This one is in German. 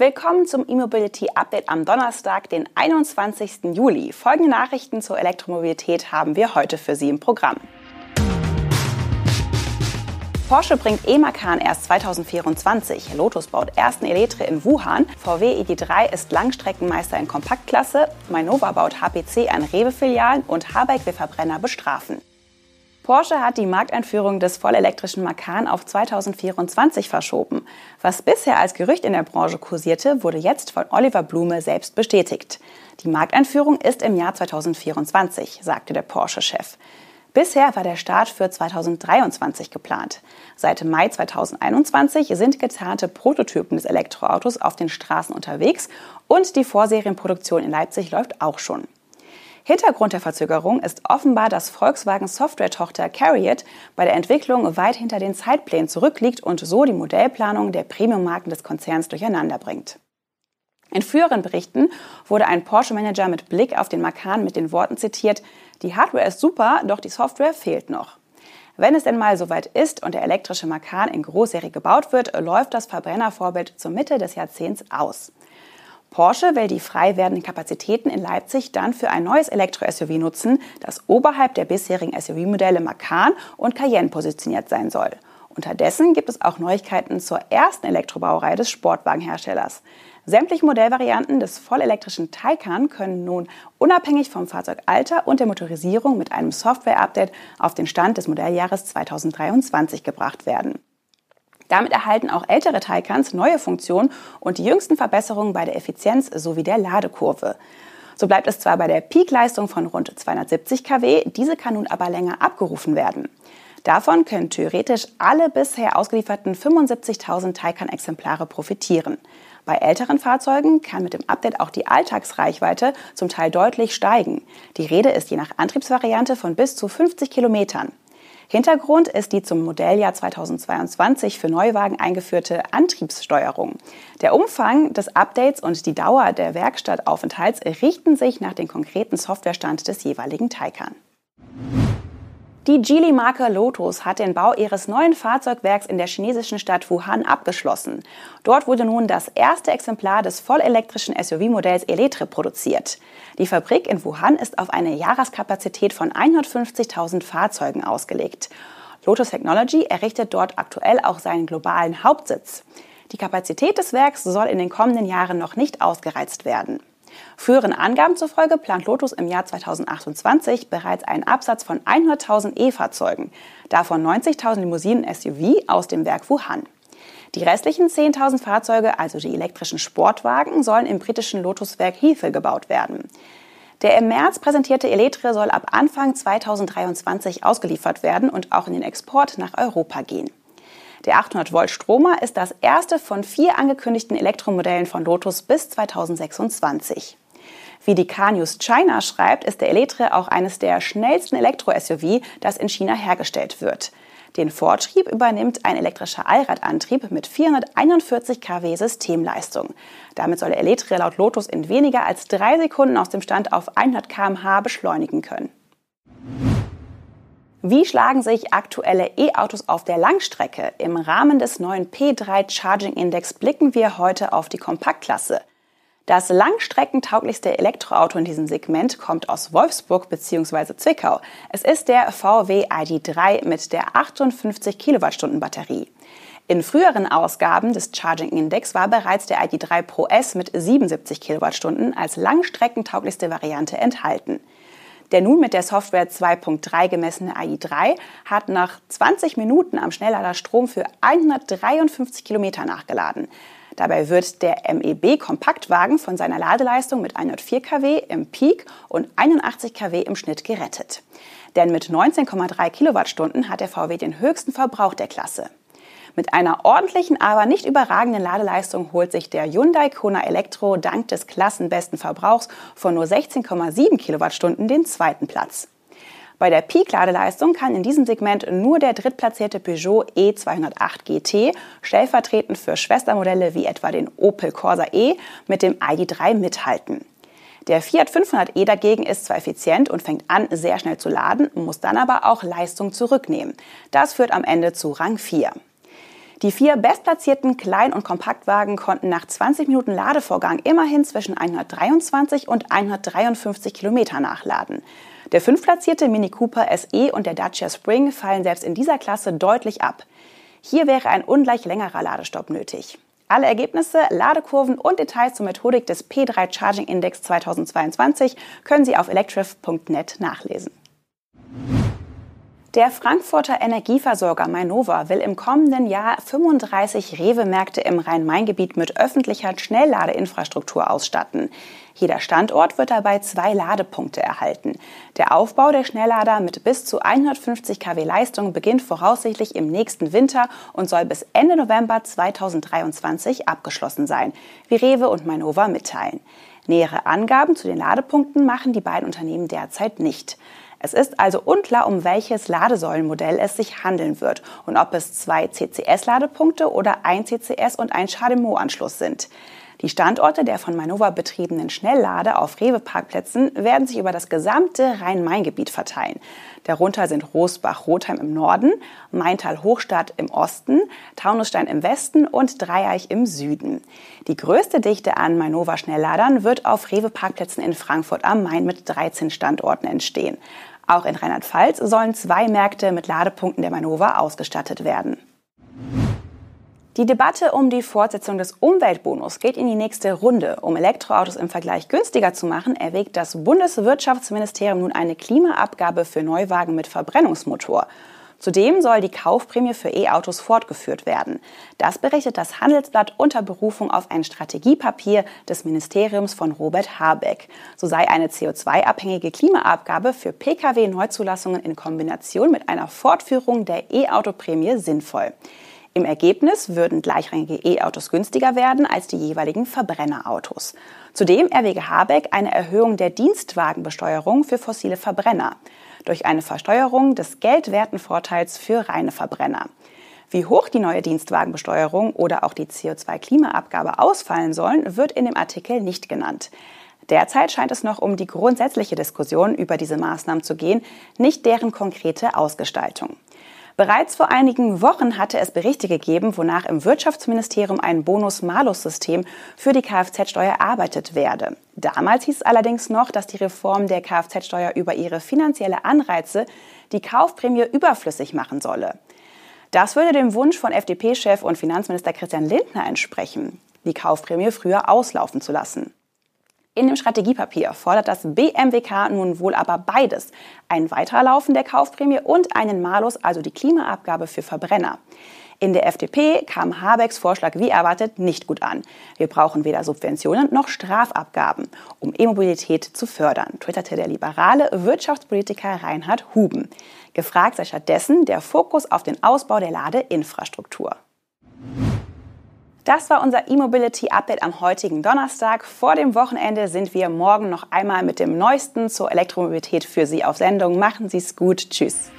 Willkommen zum E-Mobility Update am Donnerstag, den 21. Juli. Folgende Nachrichten zur Elektromobilität haben wir heute für Sie im Programm. Porsche bringt E-Macan erst 2024. Lotus baut ersten Eletre in Wuhan. VW ID3 ist Langstreckenmeister in Kompaktklasse. Mainova baut HPC an Rewe-Filialen und Habeck will Verbrenner bestrafen. Porsche hat die Markteinführung des vollelektrischen Macan auf 2024 verschoben. Was bisher als Gerücht in der Branche kursierte, wurde jetzt von Oliver Blume selbst bestätigt. Die Markteinführung ist im Jahr 2024, sagte der Porsche-Chef. Bisher war der Start für 2023 geplant. Seit Mai 2021 sind getarnte Prototypen des Elektroautos auf den Straßen unterwegs und die Vorserienproduktion in Leipzig läuft auch schon. Hintergrund der Verzögerung ist offenbar, dass Volkswagen Software-Tochter Carriot bei der Entwicklung weit hinter den Zeitplänen zurückliegt und so die Modellplanung der Premium-Marken des Konzerns durcheinander bringt. In früheren Berichten wurde ein Porsche-Manager mit Blick auf den Macan mit den Worten zitiert, die Hardware ist super, doch die Software fehlt noch. Wenn es denn mal soweit ist und der elektrische Macan in Großserie gebaut wird, läuft das Verbrennervorbild zur Mitte des Jahrzehnts aus. Porsche will die frei werdenden Kapazitäten in Leipzig dann für ein neues Elektro-SUV nutzen, das oberhalb der bisherigen SUV-Modelle Macan und Cayenne positioniert sein soll. Unterdessen gibt es auch Neuigkeiten zur ersten Elektrobauerei des Sportwagenherstellers. Sämtliche Modellvarianten des vollelektrischen Taycan können nun unabhängig vom Fahrzeugalter und der Motorisierung mit einem Software-Update auf den Stand des Modelljahres 2023 gebracht werden. Damit erhalten auch ältere Taycans neue Funktionen und die jüngsten Verbesserungen bei der Effizienz sowie der Ladekurve. So bleibt es zwar bei der Peakleistung von rund 270 kW, diese kann nun aber länger abgerufen werden. Davon können theoretisch alle bisher ausgelieferten 75.000 Taycan-Exemplare profitieren. Bei älteren Fahrzeugen kann mit dem Update auch die Alltagsreichweite zum Teil deutlich steigen. Die Rede ist je nach Antriebsvariante von bis zu 50 Kilometern. Hintergrund ist die zum Modelljahr 2022 für Neuwagen eingeführte Antriebssteuerung. Der Umfang des Updates und die Dauer der Werkstattaufenthalts richten sich nach dem konkreten Softwarestand des jeweiligen Taycan. Die Geely-Marke Lotus hat den Bau ihres neuen Fahrzeugwerks in der chinesischen Stadt Wuhan abgeschlossen. Dort wurde nun das erste Exemplar des vollelektrischen SUV-Modells Eletre produziert. Die Fabrik in Wuhan ist auf eine Jahreskapazität von 150.000 Fahrzeugen ausgelegt. Lotus Technology errichtet dort aktuell auch seinen globalen Hauptsitz. Die Kapazität des Werks soll in den kommenden Jahren noch nicht ausgereizt werden. Früheren Angaben zufolge plant Lotus im Jahr 2028 bereits einen Absatz von 100.000 E-Fahrzeugen, davon 90.000 Limousinen SUV aus dem Werk Wuhan. Die restlichen 10.000 Fahrzeuge, also die elektrischen Sportwagen, sollen im britischen Lotuswerk Heathrow gebaut werden. Der im März präsentierte Eletre soll ab Anfang 2023 ausgeliefert werden und auch in den Export nach Europa gehen. Der 800 Volt Stromer ist das erste von vier angekündigten Elektromodellen von Lotus bis 2026. Wie die Car News China schreibt, ist der Eletre auch eines der schnellsten Elektro-SUV, das in China hergestellt wird. Den Vortrieb übernimmt ein elektrischer Allradantrieb mit 441 kW Systemleistung. Damit soll der Eletre laut Lotus in weniger als drei Sekunden aus dem Stand auf 100 km/h beschleunigen können. Wie schlagen sich aktuelle E-Autos auf der Langstrecke? Im Rahmen des neuen P3 Charging Index blicken wir heute auf die Kompaktklasse. Das langstreckentauglichste Elektroauto in diesem Segment kommt aus Wolfsburg bzw. Zwickau. Es ist der VW ID3 mit der 58 Kilowattstunden Batterie. In früheren Ausgaben des Charging Index war bereits der ID3 Pro S mit 77 Kilowattstunden als langstreckentauglichste Variante enthalten. Der nun mit der Software 2.3 gemessene AI3 hat nach 20 Minuten am Schnelllader Strom für 153 Kilometer nachgeladen. Dabei wird der MEB Kompaktwagen von seiner Ladeleistung mit 104 kW im Peak und 81 kW im Schnitt gerettet. Denn mit 19,3 Kilowattstunden hat der VW den höchsten Verbrauch der Klasse. Mit einer ordentlichen, aber nicht überragenden Ladeleistung holt sich der Hyundai Kona Elektro dank des klassenbesten Verbrauchs von nur 16,7 Kilowattstunden den zweiten Platz. Bei der Peak-Ladeleistung kann in diesem Segment nur der drittplatzierte Peugeot E208 GT, stellvertretend für Schwestermodelle wie etwa den Opel Corsa E, mit dem ID3 mithalten. Der Fiat 500e dagegen ist zwar effizient und fängt an, sehr schnell zu laden, muss dann aber auch Leistung zurücknehmen. Das führt am Ende zu Rang 4. Die vier bestplatzierten Klein- und Kompaktwagen konnten nach 20 Minuten Ladevorgang immerhin zwischen 123 und 153 Kilometer nachladen. Der fünftplatzierte Mini Cooper SE und der Dacia Spring fallen selbst in dieser Klasse deutlich ab. Hier wäre ein ungleich längerer Ladestopp nötig. Alle Ergebnisse, Ladekurven und Details zur Methodik des P3 Charging Index 2022 können Sie auf electrif.net nachlesen. Der Frankfurter Energieversorger Mainova will im kommenden Jahr 35 Rewe-Märkte im Rhein-Main-Gebiet mit öffentlicher Schnellladeinfrastruktur ausstatten. Jeder Standort wird dabei zwei Ladepunkte erhalten. Der Aufbau der Schnelllader mit bis zu 150 kW Leistung beginnt voraussichtlich im nächsten Winter und soll bis Ende November 2023 abgeschlossen sein, wie Rewe und Mainova mitteilen. Nähere Angaben zu den Ladepunkten machen die beiden Unternehmen derzeit nicht. Es ist also unklar, um welches Ladesäulenmodell es sich handeln wird und ob es zwei CCS-Ladepunkte oder ein CCS und ein CHAdeMO-Anschluss sind. Die Standorte der von Manova betriebenen Schnelllade auf Rewe-Parkplätzen werden sich über das gesamte Rhein-Main-Gebiet verteilen. Darunter sind Rosbach-Rotheim im Norden, Maintal-Hochstadt im Osten, Taunusstein im Westen und Dreieich im Süden. Die größte Dichte an Mainova-Schnellladern wird auf Rewe-Parkplätzen in Frankfurt am Main mit 13 Standorten entstehen. Auch in Rheinland-Pfalz sollen zwei Märkte mit Ladepunkten der Manova ausgestattet werden. Die Debatte um die Fortsetzung des Umweltbonus geht in die nächste Runde. Um Elektroautos im Vergleich günstiger zu machen, erwägt das Bundeswirtschaftsministerium nun eine Klimaabgabe für Neuwagen mit Verbrennungsmotor. Zudem soll die Kaufprämie für E-Autos fortgeführt werden. Das berichtet das Handelsblatt unter Berufung auf ein Strategiepapier des Ministeriums von Robert Habeck. So sei eine CO2-abhängige Klimaabgabe für Pkw-Neuzulassungen in Kombination mit einer Fortführung der E-Auto-Prämie sinnvoll. Im Ergebnis würden gleichrangige E-Autos günstiger werden als die jeweiligen Verbrennerautos. Zudem erwäge Habeck eine Erhöhung der Dienstwagenbesteuerung für fossile Verbrenner durch eine Versteuerung des Geldwertenvorteils für reine Verbrenner. Wie hoch die neue Dienstwagenbesteuerung oder auch die CO2-Klimaabgabe ausfallen sollen, wird in dem Artikel nicht genannt. Derzeit scheint es noch um die grundsätzliche Diskussion über diese Maßnahmen zu gehen, nicht deren konkrete Ausgestaltung. Bereits vor einigen Wochen hatte es Berichte gegeben, wonach im Wirtschaftsministerium ein Bonus-Malus-System für die Kfz-Steuer erarbeitet werde. Damals hieß es allerdings noch, dass die Reform der Kfz-Steuer über ihre finanzielle Anreize die Kaufprämie überflüssig machen solle. Das würde dem Wunsch von FDP-Chef und Finanzminister Christian Lindner entsprechen, die Kaufprämie früher auslaufen zu lassen. In dem Strategiepapier fordert das BMWK nun wohl aber beides. Ein Weiterlaufen der Kaufprämie und einen Malus, also die Klimaabgabe für Verbrenner. In der FDP kam Habecks Vorschlag wie erwartet nicht gut an. Wir brauchen weder Subventionen noch Strafabgaben, um E-Mobilität zu fördern, twitterte der liberale Wirtschaftspolitiker Reinhard Huben. Gefragt sei stattdessen der Fokus auf den Ausbau der Ladeinfrastruktur. Das war unser E-Mobility Update am heutigen Donnerstag. Vor dem Wochenende sind wir morgen noch einmal mit dem Neuesten zur Elektromobilität für Sie auf Sendung. Machen Sie es gut. Tschüss.